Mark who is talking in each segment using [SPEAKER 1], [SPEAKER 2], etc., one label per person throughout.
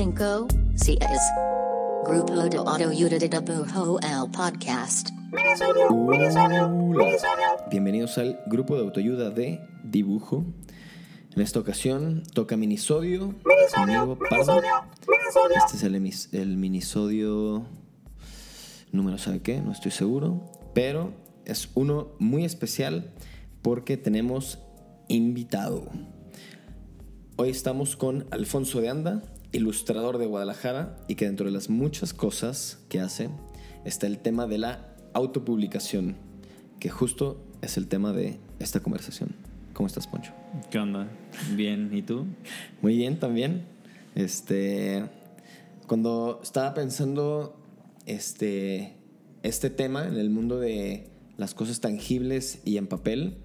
[SPEAKER 1] 5 CS. Grupo de Autoayuda el podcast.
[SPEAKER 2] Bienvenidos al grupo de autoayuda de dibujo. En esta ocasión toca minisodio. Minisodio, minisodio, minisodio. Este es el, el minisodio número, ¿sabe qué? No estoy seguro. Pero es uno muy especial porque tenemos invitado. Hoy estamos con Alfonso de Anda, ilustrador de Guadalajara, y que dentro de las muchas cosas que hace está el tema de la autopublicación, que justo es el tema de esta conversación. ¿Cómo estás, Poncho?
[SPEAKER 3] ¿Qué onda? Bien, ¿y tú?
[SPEAKER 2] Muy bien también. Este, cuando estaba pensando este, este tema en el mundo de las cosas tangibles y en papel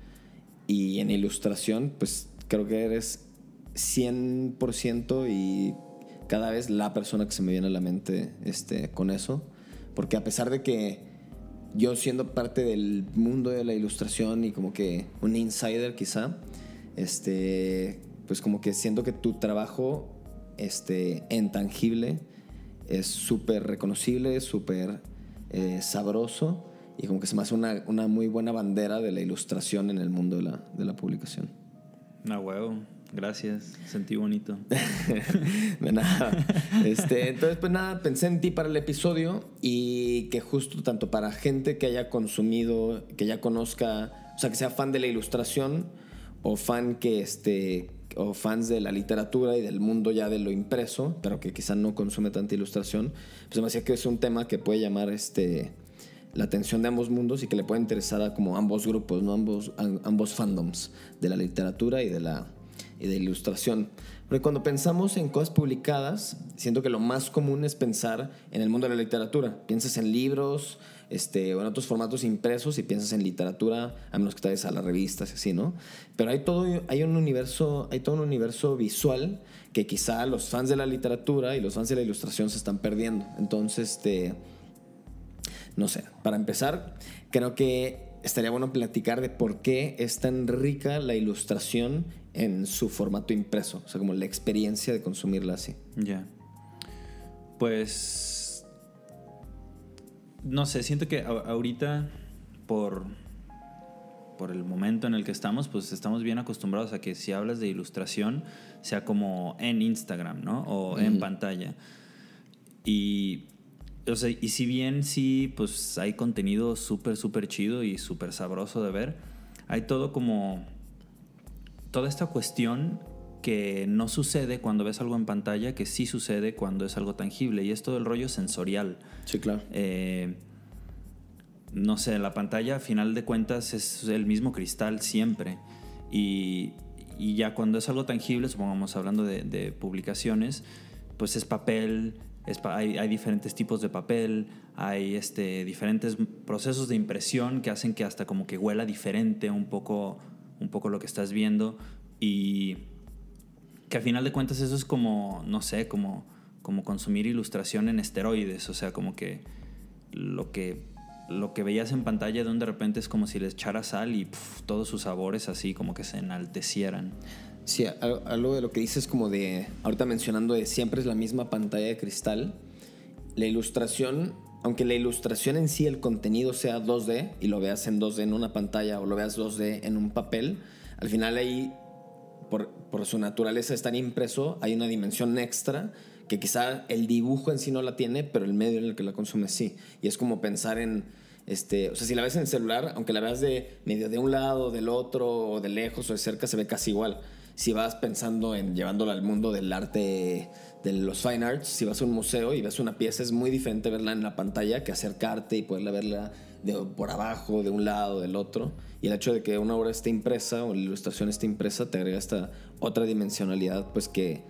[SPEAKER 2] y en ilustración, pues creo que eres 100% y cada vez la persona que se me viene a la mente este, con eso. Porque a pesar de que yo siendo parte del mundo de la ilustración y como que un insider quizá, este, pues como que siento que tu trabajo este, en tangible es súper reconocible, súper eh, sabroso y como que se me hace una, una muy buena bandera de la ilustración en el mundo de la, de la publicación.
[SPEAKER 3] Ah, huevo. Gracias. Sentí bonito.
[SPEAKER 2] De nada. Este, entonces, pues nada, pensé en ti para el episodio y que justo tanto para gente que haya consumido, que ya conozca, o sea, que sea fan de la ilustración o fan que este o fans de la literatura y del mundo ya de lo impreso, pero que quizá no consume tanta ilustración, pues me hacía que es un tema que puede llamar este la atención de ambos mundos y que le puede interesar a como ambos grupos, ¿no? ambos, ambos fandoms de la literatura y de la, y de ilustración. Porque cuando pensamos en cosas publicadas, siento que lo más común es pensar en el mundo de la literatura. Piensas en libros este, o en otros formatos impresos y piensas en literatura, a menos que te a las revistas y así, ¿no? Pero hay todo, hay un universo, hay todo un universo visual que quizá los fans de la literatura y los fans de la ilustración se están perdiendo. Entonces, este no sé, para empezar, creo que estaría bueno platicar de por qué es tan rica la ilustración en su formato impreso, o sea, como la experiencia de consumirla así.
[SPEAKER 3] Ya. Pues. No sé, siento que ahorita, por. Por el momento en el que estamos, pues estamos bien acostumbrados a que si hablas de ilustración, sea como en Instagram, ¿no? O en pantalla. Y. O sea, y si bien sí, pues hay contenido súper, súper chido y súper sabroso de ver, hay todo como toda esta cuestión que no sucede cuando ves algo en pantalla, que sí sucede cuando es algo tangible, y es todo el rollo sensorial.
[SPEAKER 2] Sí, claro.
[SPEAKER 3] Eh, no sé, la pantalla a final de cuentas es el mismo cristal siempre. Y, y ya cuando es algo tangible, supongamos hablando de, de publicaciones, pues es papel, hay, diferentes tipos de papel, hay este, diferentes procesos de impresión que hacen que hasta como que huela diferente un poco, un poco lo que estás viendo. Y que a final de cuentas eso es como, no sé, como, como consumir ilustración en esteroides, o sea, como que lo que lo que veías en pantalla de un de repente es como si le echaras sal y todos sus sabores así como que se enaltecieran.
[SPEAKER 2] Sí, al- algo de lo que dices como de, ahorita mencionando de siempre es la misma pantalla de cristal, la ilustración, aunque la ilustración en sí, el contenido sea 2D y lo veas en 2D en una pantalla o lo veas 2D en un papel, al final ahí, por, por su naturaleza estar impreso, hay una dimensión extra que quizá el dibujo en sí no la tiene, pero el medio en el que la consume sí. Y es como pensar en, este, o sea, si la ves en el celular, aunque la veas de medio de un lado, del otro, o de lejos o de cerca, se ve casi igual. Si vas pensando en llevándola al mundo del arte, de los fine arts, si vas a un museo y ves una pieza, es muy diferente verla en la pantalla que acercarte y poderla verla de, por abajo, de un lado, del otro. Y el hecho de que una obra esté impresa o la ilustración esté impresa te agrega esta otra dimensionalidad, pues que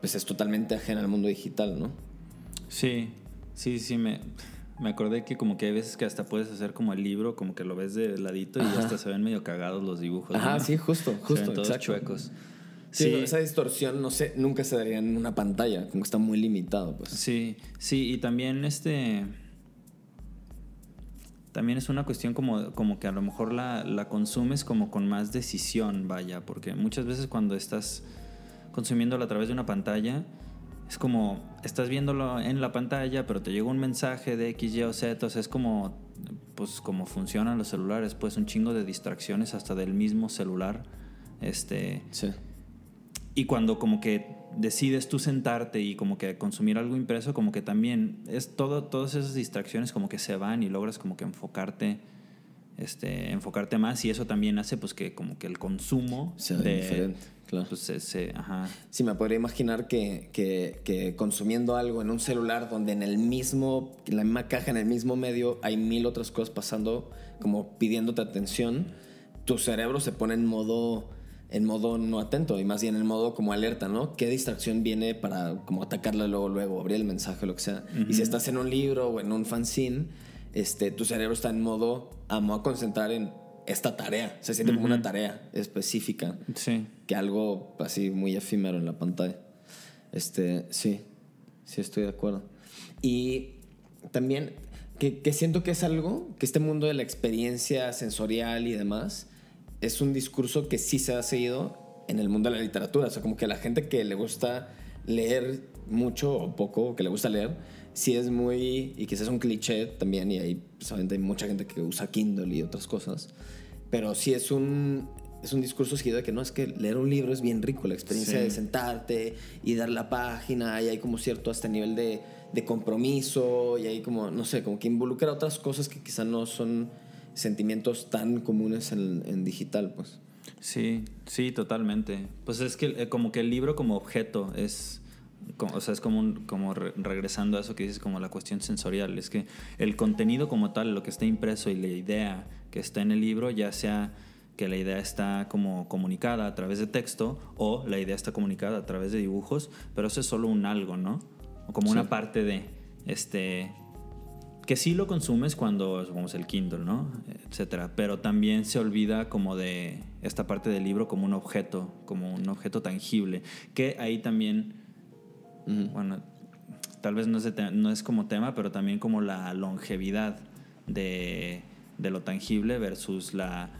[SPEAKER 2] pues es totalmente ajena al mundo digital, ¿no?
[SPEAKER 3] Sí, sí, sí, me, me acordé que como que hay veces que hasta puedes hacer como el libro, como que lo ves de ladito y
[SPEAKER 2] Ajá.
[SPEAKER 3] hasta se ven medio cagados los dibujos.
[SPEAKER 2] Ajá,
[SPEAKER 3] ¿no?
[SPEAKER 2] sí, justo,
[SPEAKER 3] Se ven
[SPEAKER 2] justo,
[SPEAKER 3] todos
[SPEAKER 2] exacto.
[SPEAKER 3] chuecos.
[SPEAKER 2] Sí,
[SPEAKER 3] Sí,
[SPEAKER 2] esa distorsión, no sé, nunca se daría en una pantalla, como que está muy limitado, pues.
[SPEAKER 3] sí, sí, y también este... también es una cuestión como, como que a lo mejor la, la consumes como con más decisión, vaya, porque muchas veces cuando estás consumiéndolo a través de una pantalla, es como, estás viéndolo en la pantalla, pero te llega un mensaje de X, Y o Z, o sea, es como, pues, como funcionan los celulares, pues un chingo de distracciones hasta del mismo celular, este...
[SPEAKER 2] Sí.
[SPEAKER 3] Y cuando como que decides tú sentarte y como que consumir algo impreso, como que también es todo, todas esas distracciones como que se van y logras como que enfocarte, este, enfocarte más y eso también hace pues que como que el consumo
[SPEAKER 2] Sea
[SPEAKER 3] de,
[SPEAKER 2] diferente, claro.
[SPEAKER 3] pues, ajá,
[SPEAKER 2] Sí, me podría imaginar que, que- que consumiendo algo en un celular donde en el mismo, en la misma caja, en el mismo medio, hay mil otras cosas pasando, como pidiéndote atención, tu cerebro se pone en modo, en modo no atento y más bien en modo como alerta, ¿no? ¿Qué distracción viene para como atacarla luego, luego, abrir el mensaje, lo que sea? Y si estás en un libro o en un fanzine, este, tu cerebro está en modo, a, me voy a concentrar en esta tarea, se siente como una tarea específica
[SPEAKER 3] sí,
[SPEAKER 2] que algo así muy efímero en la pantalla. Este, sí, sí estoy de acuerdo. Y también que, que siento que es algo, que este mundo de la experiencia sensorial y demás, es un discurso que sí se ha seguido en el mundo de la literatura. O sea, como que la gente que le gusta leer mucho o poco, que le gusta leer, sí es muy, y quizás es un cliché también, y hay, pues, hay mucha gente que usa Kindle y otras cosas, pero sí es un, es un discurso seguido de que no, es que leer un libro es bien rico, la experiencia
[SPEAKER 3] Sí.
[SPEAKER 2] de sentarte y dar la página, y hay como cierto hasta nivel de, de compromiso, y hay como, no sé, como que involucra otras cosas que quizá no son sentimientos tan comunes en, en digital, pues.
[SPEAKER 3] sí, sí, totalmente. Pues es que eh, como que el libro como objeto es, o sea, es como, un- como re- regresando a eso que dices, como la cuestión sensorial, es que el contenido como tal, lo que está impreso y la idea que está en el libro, ya sea que la idea está como comunicada a través de texto o la idea está comunicada a través de dibujos, pero eso es solo un algo, ¿no? O como
[SPEAKER 2] Sí.
[SPEAKER 3] una parte de, este, que sí lo consumes cuando supongamos el Kindle, ¿no? Etcétera. Pero también se olvida como de esta parte del libro como un objeto, como un objeto tangible. Que ahí también, bueno, tal vez no es, de no es como tema, pero también como la longevidad de, de lo tangible versus la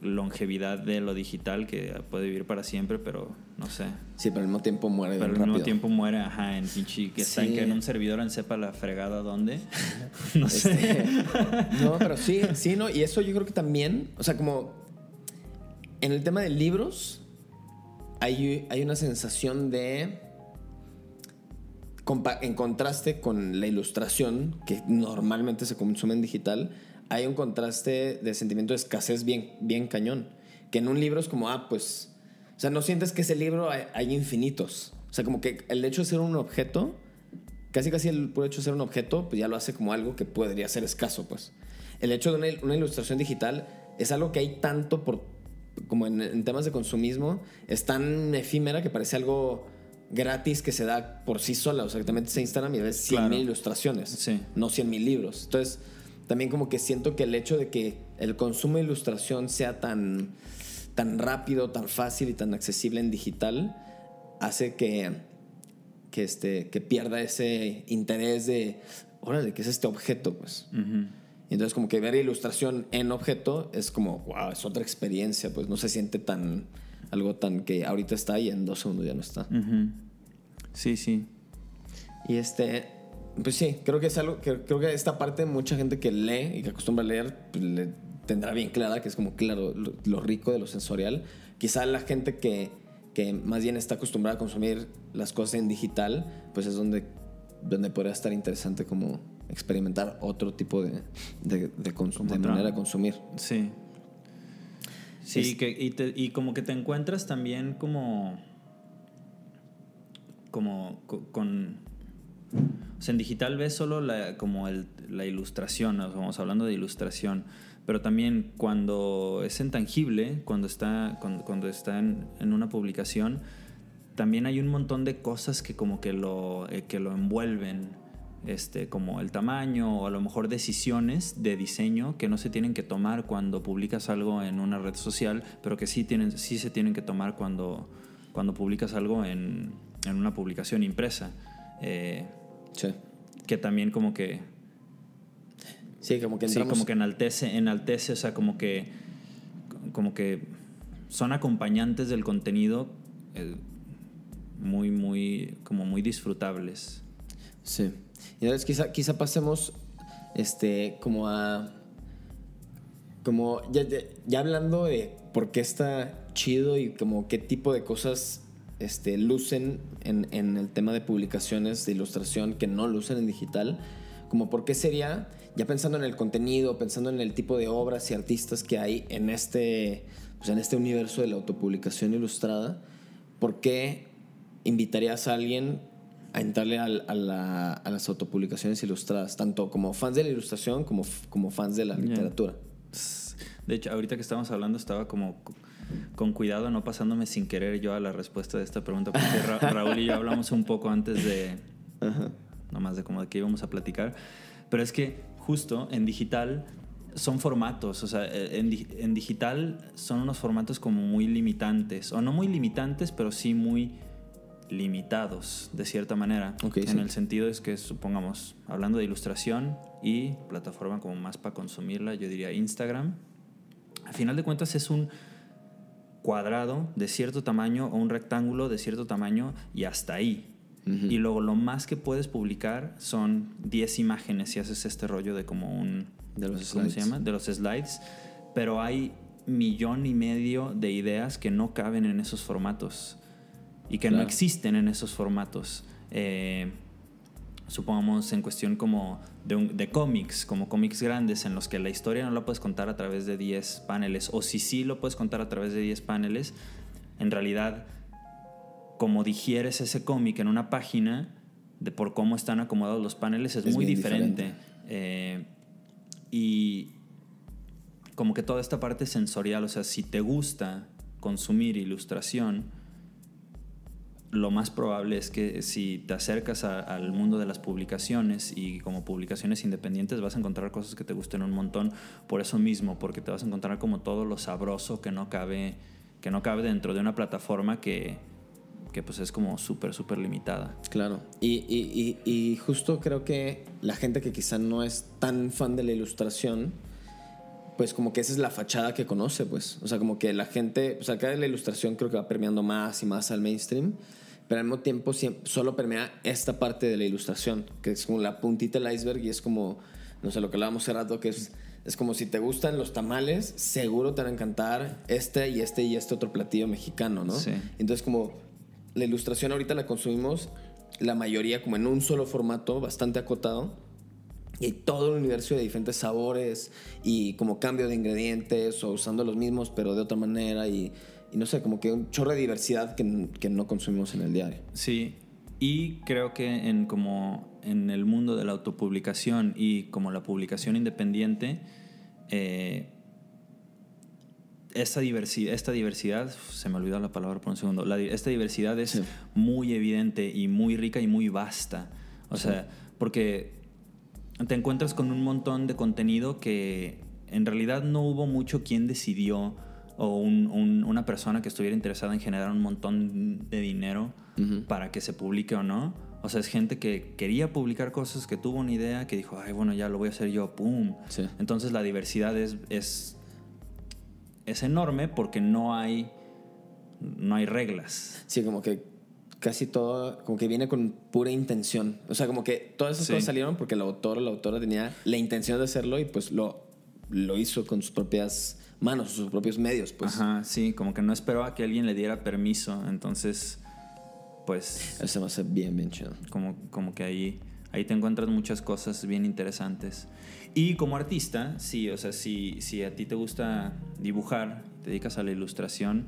[SPEAKER 3] longevidad de lo digital que puede vivir para siempre, pero no sé.
[SPEAKER 2] Sí, pero al mismo tiempo muere
[SPEAKER 3] Pero al mismo tiempo muere, ajá, en pinche que está en,
[SPEAKER 2] Sí.
[SPEAKER 3] que en un servidor en sepa la fregada dónde. no sé.
[SPEAKER 2] Este, no, pero sí, sí, ¿no? Y eso yo creo que también, o sea, como en el tema de libros, hay, hay una sensación de, en contraste con la ilustración, que normalmente se consume en digital, hay un contraste de sentimiento de escasez bien, bien cañón. Que en un libro es como, ah, pues, o sea, no sientes que ese libro hay, infinitos. O sea, como que el hecho de ser un objeto casi casi el puro hecho de ser un objeto, pues ya lo hace como algo que podría ser escaso, pues. El hecho de una, una ilustración digital es algo que hay tanto por, como en temas de consumismo, es tan efímera que parece algo gratis que se da por sí sola. O sea, que te metes a Instagram y ves 100 mil ilustraciones,
[SPEAKER 3] Sí.
[SPEAKER 2] no 100 mil libros. Entonces, también como que siento que el hecho de que el consumo de ilustración sea tan, tan rápido, tan fácil y tan accesible en digital, hace que que, este, que pierda ese interés de, órale, ¿qué es este objeto? Pues. Entonces como que ver ilustración en objeto es como, wow, es otra experiencia, pues no se siente tan, algo tan que ahorita está y en dos segundos ya no está.
[SPEAKER 3] Sí, sí.
[SPEAKER 2] Y este, pues sí, creo que es algo, creo que esta parte mucha gente que lee y que acostumbra a leer, pues, le tendrá bien clara que es como, claro, lo, lo rico de lo sensorial. Quizá la gente que, que más bien está acostumbrada a consumir las cosas en digital, pues es donde, donde podría estar interesante como experimentar otro tipo de, de, de, de manera de consumir.
[SPEAKER 3] Sí. Sí,
[SPEAKER 2] Es-
[SPEAKER 3] que, y, te- y como que te encuentras también como. como co- con. O sea, en digital ves solo la, como el- la ilustración, sea, vamos hablando de ilustración, pero también cuando es en tangible, cuando está, cuando, cuando está en, en una publicación, también hay un montón de cosas que como que lo, eh, que lo envuelven, este, como el tamaño o a lo mejor decisiones de diseño que no se tienen que tomar cuando publicas algo en una red social, pero que sí, tienen, sí se tienen que tomar cuando, cuando publicas algo en, en una publicación impresa. Eh,
[SPEAKER 2] Sí.
[SPEAKER 3] que también como que
[SPEAKER 2] Sí, como que
[SPEAKER 3] Sí, como que enaltece, enaltece, o sea, como que, como que son acompañantes del contenido eh, muy, muy, como muy disfrutables.
[SPEAKER 2] Sí. Entonces quizá, quizá pasemos este, como a... Como ya, ya, ya hablando de por qué está chido y como qué tipo de cosas este, lucen en, en el tema de publicaciones de ilustración que no lucen en digital, como por qué sería, ya pensando en el contenido, pensando en el tipo de obras y artistas que hay en este, pues en este universo de la autopublicación ilustrada, ¿por qué invitarías a alguien a entrarle a, la- a las autopublicaciones ilustradas, tanto como fans de la ilustración como, fans de la literatura?
[SPEAKER 3] De hecho, ahorita que estábamos hablando estaba como con cuidado, no pasándome sin querer yo a la respuesta de esta pregunta, porque Ra- Raúl y yo hablamos un poco antes de,
[SPEAKER 2] Ajá.
[SPEAKER 3] nomás de como de qué íbamos a platicar, pero es que justo en digital son formatos, o sea, eh, en, en digital son unos formatos como muy limitantes, o no muy limitantes, pero sí muy limitados, de cierta manera. En
[SPEAKER 2] sí.
[SPEAKER 3] el sentido es que, supongamos, hablando de ilustración y plataforma como más para consumirla, yo diría Instagram, al final de cuentas es un cuadrado de cierto tamaño o un rectángulo de cierto tamaño y hasta ahí. Y luego lo más que puedes publicar son 10 imágenes si haces este rollo de como un...
[SPEAKER 2] De los
[SPEAKER 3] ¿Cómo se llama? De los slides. Pero hay millón y medio de ideas que no caben en esos formatos y que no
[SPEAKER 2] Claro.
[SPEAKER 3] existen en esos formatos. Eh, supongamos en cuestión como de, un- de cómics, como cómics grandes en los que la historia no la puedes contar a través de 10 paneles, o si sí lo puedes contar a través de 10 paneles, en realidad, como digieres ese cómic en una página, de por cómo están acomodados los paneles, es,
[SPEAKER 2] Es
[SPEAKER 3] muy diferente.
[SPEAKER 2] diferente.
[SPEAKER 3] Eh, y como que toda esta parte sensorial, o sea, si te gusta consumir ilustración, lo más probable es que si te acercas a- al mundo de las publicaciones y como publicaciones independientes vas a encontrar cosas que te gusten un montón por eso mismo, porque te vas a encontrar como todo lo sabroso que no cabe, que no cabe dentro de una plataforma que, que pues es como súper, súper limitada.
[SPEAKER 2] Claro. Y, y- y- y justo creo que la gente que quizá no es tan fan de la ilustración, pues como que esa es la fachada que conoce, pues. O sea, como que la gente, o sea, cada la ilustración creo que va permeando más y más al mainstream, pero al mismo tiempo solo permea esta parte de la ilustración, que es como la puntita del iceberg y es como, no sé, lo que hablábamos hace rato, que es, es como si te gustan los tamales, seguro te van a encantar este y este y este otro platillo mexicano, ¿no?
[SPEAKER 3] Sí.
[SPEAKER 2] Entonces como la ilustración ahorita la consumimos la mayoría como en un solo formato, bastante acotado. Y hay todo el universo de diferentes sabores y como cambio de ingredientes o usando los mismos pero de otra manera y, y no sé, como que un chorro de diversidad que, que no consumimos en el diario.
[SPEAKER 3] Sí, y creo que en como en el mundo de la autopublicación y como la publicación independiente, eh, esta diversidad, esta diversidad, se me olvidó la palabra por un segundo, la esta diversidad es
[SPEAKER 2] Sí.
[SPEAKER 3] muy evidente y muy rica y muy vasta. O sea, porque te encuentras con un montón de contenido que en realidad no hubo mucho quien decidió o un- un- una persona que estuviera interesada en generar un montón de dinero para que se publique o no. O sea, es gente que quería publicar cosas, que tuvo una idea, que dijo, ay, bueno, ya lo voy a hacer yo, ¡pum!
[SPEAKER 2] Sí.
[SPEAKER 3] Entonces la diversidad es, es, es enorme porque no hay, no hay reglas.
[SPEAKER 2] Sí, como que casi todo, como que viene con pura intención. O sea, como que todas esas
[SPEAKER 3] Sí.
[SPEAKER 2] cosas salieron porque el autor o la autora tenía la intención de hacerlo y pues lo, lo hizo con sus propias manos, sus propios medios, pues.
[SPEAKER 3] Ajá, sí, como que no esperaba que alguien le diera permiso. Entonces, pues
[SPEAKER 2] Eso me hace bien, bien chido.
[SPEAKER 3] como, como que ahí, ahí te encuentras muchas cosas bien interesantes. Y como artista, sí, o sea, si, si a ti te gusta dibujar, te dedicas a la ilustración,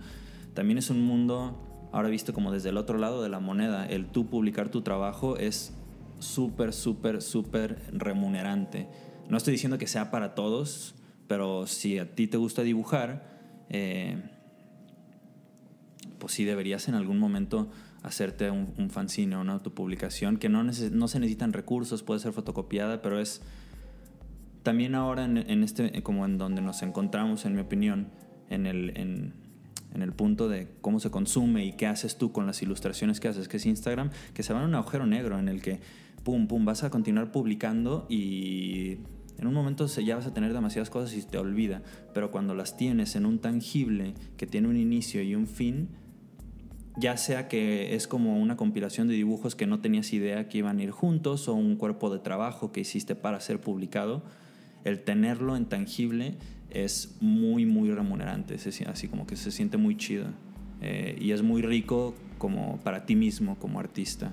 [SPEAKER 3] también es un mundo, ahora visto como desde el otro lado de la moneda, el tú publicar tu trabajo es súper, súper, súper remunerante. No estoy diciendo que sea para todos, pero si a ti te gusta dibujar, eh, pues sí deberías en algún momento hacerte un, un fanzine o una autopublicación que no, neces- no se necesitan recursos, puede ser fotocopiada, pero es también ahora en, en este, como en donde nos encontramos, en mi opinión, en el, en, en el punto de cómo se consume y qué haces tú con las ilustraciones que haces, que es Instagram, que se va en un agujero negro en el que, pum, pum, vas a continuar publicando y en un momento ya vas a tener demasiadas cosas y te olvida, pero cuando las tienes en un tangible que tiene un inicio y un fin, ya sea que es como una compilación de dibujos que no tenías idea que iban a ir juntos o un cuerpo de trabajo que hiciste para ser publicado, el tenerlo en tangible es muy, muy remunerante, así como que se siente muy chido eh, y es muy rico como para ti mismo como artista.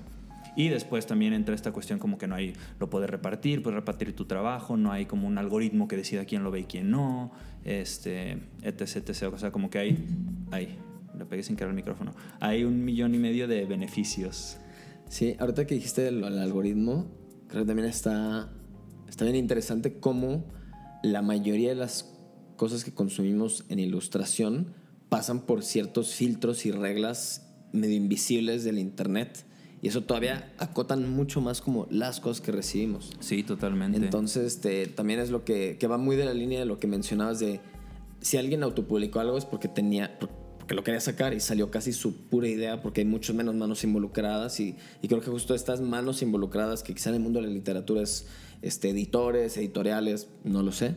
[SPEAKER 3] Y después también entra esta cuestión como que no hay, lo puedes repartir, puedes repartir tu trabajo, no hay como un algoritmo que decida quién lo ve y quién no, este, etc, etc. O sea, como que hay, hay, le pegué sin querer el micrófono, hay un millón y medio de beneficios.
[SPEAKER 2] Sí, ahorita que dijiste el, el algoritmo, creo que también está, está bien interesante cómo la mayoría de las cosas que consumimos en ilustración pasan por ciertos filtros y reglas medio invisibles del Internet. Y eso todavía acotan mucho más como las cosas que recibimos.
[SPEAKER 3] Sí, totalmente.
[SPEAKER 2] Entonces, este, también es lo que, que va muy de la línea de lo que mencionabas de si alguien autopublicó algo es porque tenía porque lo quería sacar y salió casi su pura idea porque hay muchas menos manos involucradas y, y creo que justo estas manos involucradas que quizá en el mundo de la literatura es este, editores, editoriales, no lo sé,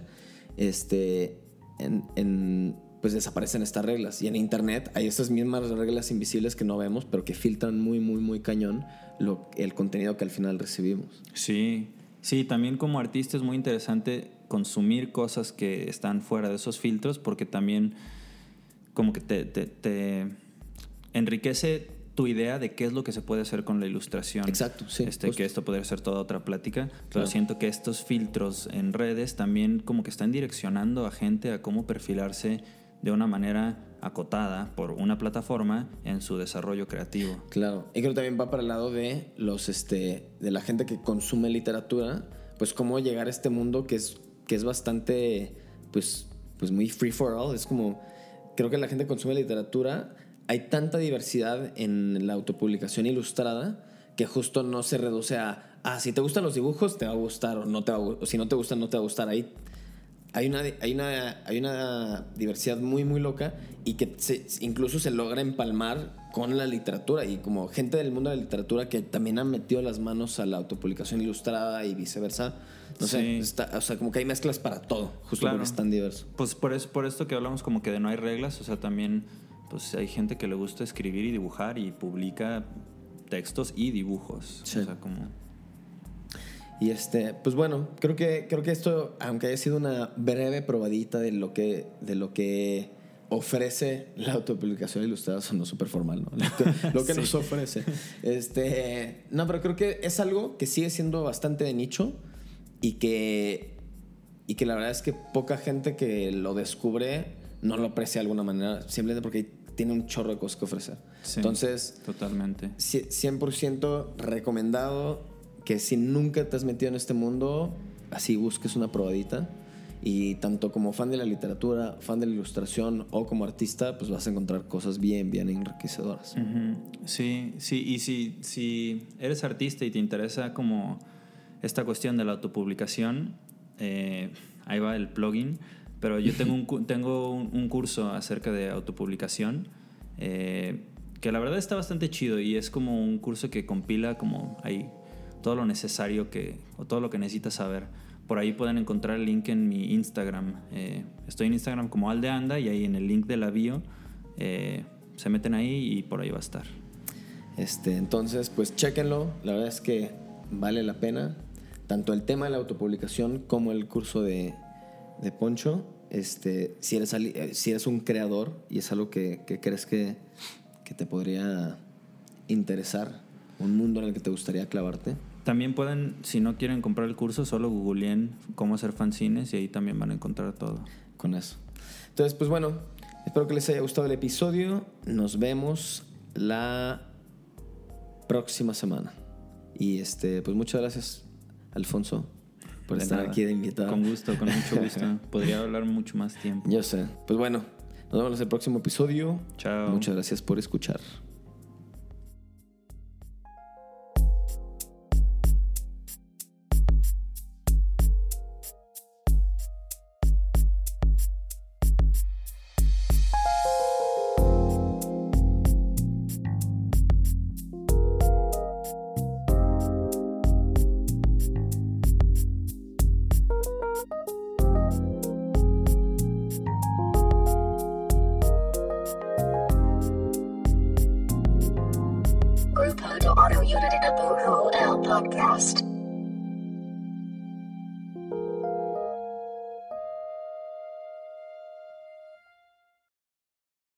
[SPEAKER 2] este, en, pues desaparecen estas reglas y en internet hay estas mismas reglas invisibles que no vemos pero que filtran muy muy muy cañón lo, el contenido que al final recibimos.
[SPEAKER 3] Sí, sí, también como artista es muy interesante consumir cosas que están fuera de esos filtros porque también como que te- te enriquece tu idea de qué es lo que se puede hacer con la ilustración.
[SPEAKER 2] Exacto, sí,
[SPEAKER 3] Este,
[SPEAKER 2] justo.
[SPEAKER 3] que esto podría ser toda otra plática, pero
[SPEAKER 2] Claro.
[SPEAKER 3] siento que estos filtros en redes también como que están direccionando a gente a cómo perfilarse de una manera acotada por una plataforma en su desarrollo creativo.
[SPEAKER 2] Claro, y creo que también va para el lado de los este de la gente que consume literatura, pues cómo llegar a este mundo que es que es bastante pues pues muy free for all, es como creo que la gente que consume literatura hay tanta diversidad en la autopublicación ilustrada que justo no se reduce a ah, si te gustan los dibujos te va a gustar o no te va a gu- o si no te gustan no te va a gustar ahí hay una, hay una, hay una diversidad muy, muy loca y que se- incluso se logra empalmar con la literatura y como gente del mundo de la literatura que también han metido las manos a la autopublicación ilustrada y viceversa. No
[SPEAKER 3] Sí.
[SPEAKER 2] sé, está- o sea, como que hay mezclas para todo, justo
[SPEAKER 3] Claro.
[SPEAKER 2] porque es tan diverso.
[SPEAKER 3] Pues por, eso, por esto que hablamos como que de no hay reglas, o sea, también pues hay gente que le gusta escribir y dibujar y publica textos y dibujos.
[SPEAKER 2] Sí.
[SPEAKER 3] O sea, como...
[SPEAKER 2] Y este, pues bueno, creo que, creo que esto, aunque haya sido una breve probadita de lo que, de lo que ofrece la autopublicación ilustrada, sonó súper formal, ¿no? Lo que,
[SPEAKER 3] Sí.
[SPEAKER 2] nos ofrece. Este, no, pero creo que es algo que sigue siendo bastante de nicho y que, y que la verdad es que poca gente que lo descubre no lo aprecia de alguna manera, simplemente porque tiene un chorro de cosas que ofrecer.
[SPEAKER 3] Sí,
[SPEAKER 2] Entonces,
[SPEAKER 3] Totalmente.
[SPEAKER 2] Cie- 100% recomendado que si nunca te has metido en este mundo, así busques una probadita. Y tanto como fan de la literatura, fan de la ilustración o como artista, pues vas a encontrar cosas bien, bien enriquecedoras.
[SPEAKER 3] Ujú. Sí, sí, y si, si eres artista y te interesa como esta cuestión de la autopublicación, eh, ahí va el plugin, pero yo tengo un, tengo un, un curso acerca de autopublicación eh, que la verdad está bastante chido y es como un curso que compila como ahí todo lo necesario que, o todo lo que necesitas saber. Por ahí pueden encontrar el link en mi Instagram. Eh, estoy en Instagram como Aldeanda y ahí en el link de la bio eh, se meten ahí y por ahí va a estar.
[SPEAKER 2] Este, entonces, pues chéquenlo. La verdad es que vale la pena. Tanto el tema de la autopublicación como el curso de, de Poncho. Este, si, eres, ali- eh, si eres un creador y es algo que, que crees que, que te podría interesar, un mundo en el que te gustaría clavarte,
[SPEAKER 3] También pueden, si no quieren comprar el curso, solo googleen cómo hacer fanzines y ahí también van a encontrar todo.
[SPEAKER 2] con eso. Entonces, pues bueno, espero que les haya gustado el episodio. Nos vemos la próxima semana. Y este, pues muchas gracias, Alfonso, por
[SPEAKER 3] De
[SPEAKER 2] estar
[SPEAKER 3] nada.
[SPEAKER 2] aquí de invitado.
[SPEAKER 3] Con gusto, con mucho gusto. Podría hablar mucho más tiempo.
[SPEAKER 2] Yo sé. Pues bueno, nos vemos en el próximo episodio.
[SPEAKER 3] Chao.
[SPEAKER 2] Muchas gracias por escuchar.